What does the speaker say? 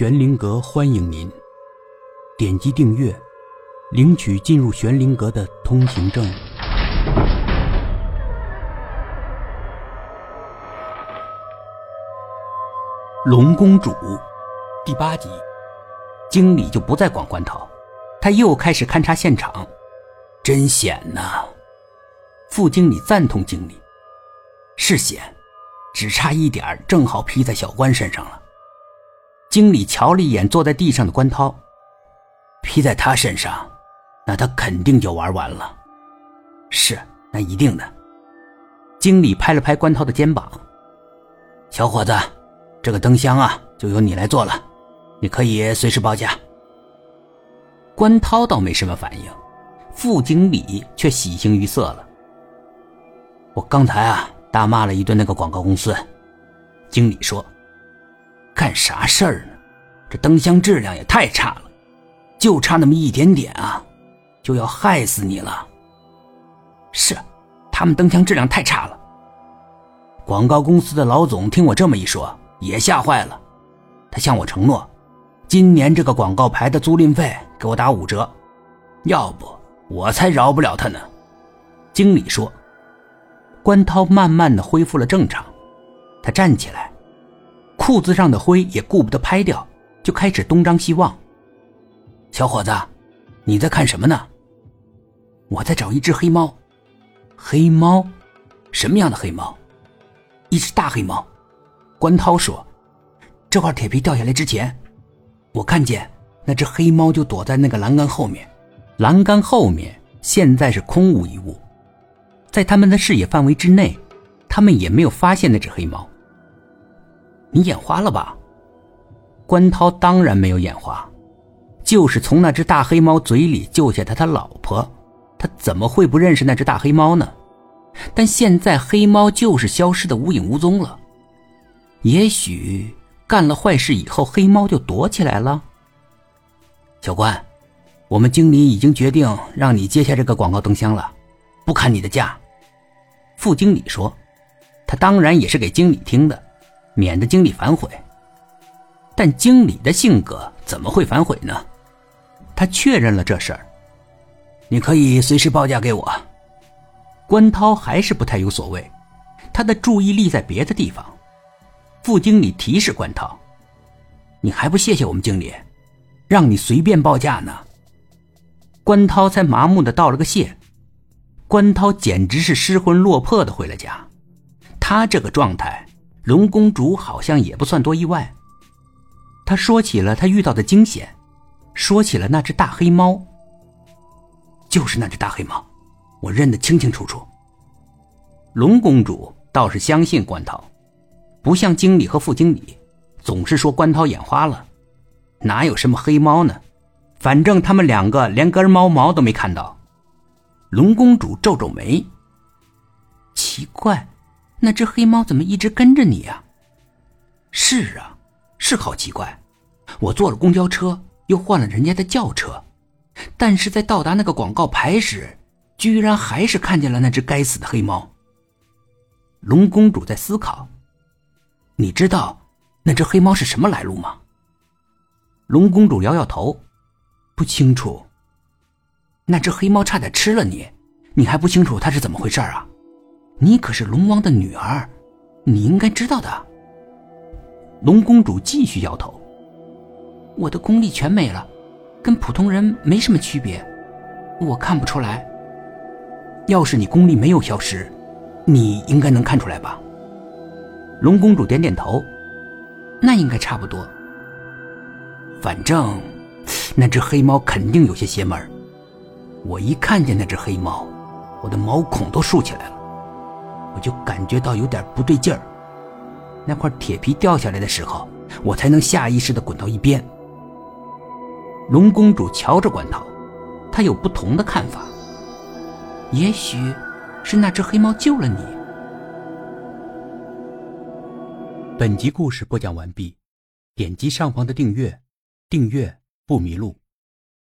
玄灵阁欢迎您，点击订阅，领取进入玄灵阁的通行证。龙公主，第八集，经理就不再管关涛，他又开始勘察现场，真险呐！副经理赞同经理，是险，只差一点正好劈在小关身上了。经理瞧了一眼坐在地上的关涛，披在他身上，那他肯定就玩完了。是，那一定的。经理拍了拍关涛的肩膀：“小伙子，这个灯箱啊，就由你来做了，你可以随时报价。”关涛倒没什么反应，副经理却喜形于色了。我刚才啊，大骂了一顿那个广告公司。经理说。干啥事儿呢？这灯箱质量也太差了，就差那么一点点啊，就要害死你了。是，他们灯箱质量太差了。广告公司的老总听我这么一说，也吓坏了。他向我承诺，今年这个广告牌的租赁费给我打五折，要不我才饶不了他呢。经理说。关涛慢慢的恢复了正常，他站起来。裤子上的灰也顾不得拍掉，就开始东张西望。小伙子，你在看什么呢？我在找一只黑猫。黑猫？什么样的黑猫？一只大黑猫。关涛说：“这块铁皮掉下来之前，我看见那只黑猫就躲在那个栏杆后面。栏杆后面现在是空无一物，在他们的视野范围之内，他们也没有发现那只黑猫。”你眼花了吧？关涛当然没有眼花，就是从那只大黑猫嘴里救下他他老婆，他怎么会不认识那只大黑猫呢？但现在黑猫就是消失的无影无踪了。也许干了坏事以后，黑猫就躲起来了。小关，我们经理已经决定让你接下这个广告灯箱了，不砍你的价。副经理说，他当然也是给经理听的。免得经理反悔，但经理的性格怎么会反悔呢？他确认了这事儿，你可以随时报价给我。关涛还是不太有所谓，他的注意力在别的地方。副经理提示关涛：“你还不谢谢我们经理，让你随便报价呢？”关涛才麻木的道了个谢。关涛简直是失魂落魄的回了家，他这个状态。龙公主好像也不算多意外，她说起了她遇到的惊险，说起了那只大黑猫。就是那只大黑猫，我认得清清楚楚。龙公主倒是相信关涛，不像经理和副经理，总是说关涛眼花了，哪有什么黑猫呢？反正他们两个连根猫毛都没看到。龙公主皱皱眉，奇怪。那只黑猫怎么一直跟着你呀？是啊，是好奇怪。我坐了公交车，又换了人家的轿车，但是在到达那个广告牌时，居然还是看见了那只该死的黑猫。龙公主在思考：你知道那只黑猫是什么来路吗？龙公主摇摇头，不清楚。那只黑猫差点吃了你，你还不清楚它是怎么回事啊？你可是龙王的女儿，你应该知道的。龙公主继续摇头。我的功力全没了，跟普通人没什么区别，我看不出来。要是你功力没有消失，你应该能看出来吧？龙公主点点头。那应该差不多。反正，那只黑猫肯定有些邪门。我一看见那只黑猫，我的毛孔都竖起来了。我就感觉到有点不对劲儿，那块铁皮掉下来的时候，我才能下意识的滚到一边。龙公主瞧着关涛，她有不同的看法。也许是那只黑猫救了你。本集故事播讲完毕，点击上方的订阅，订阅不迷路。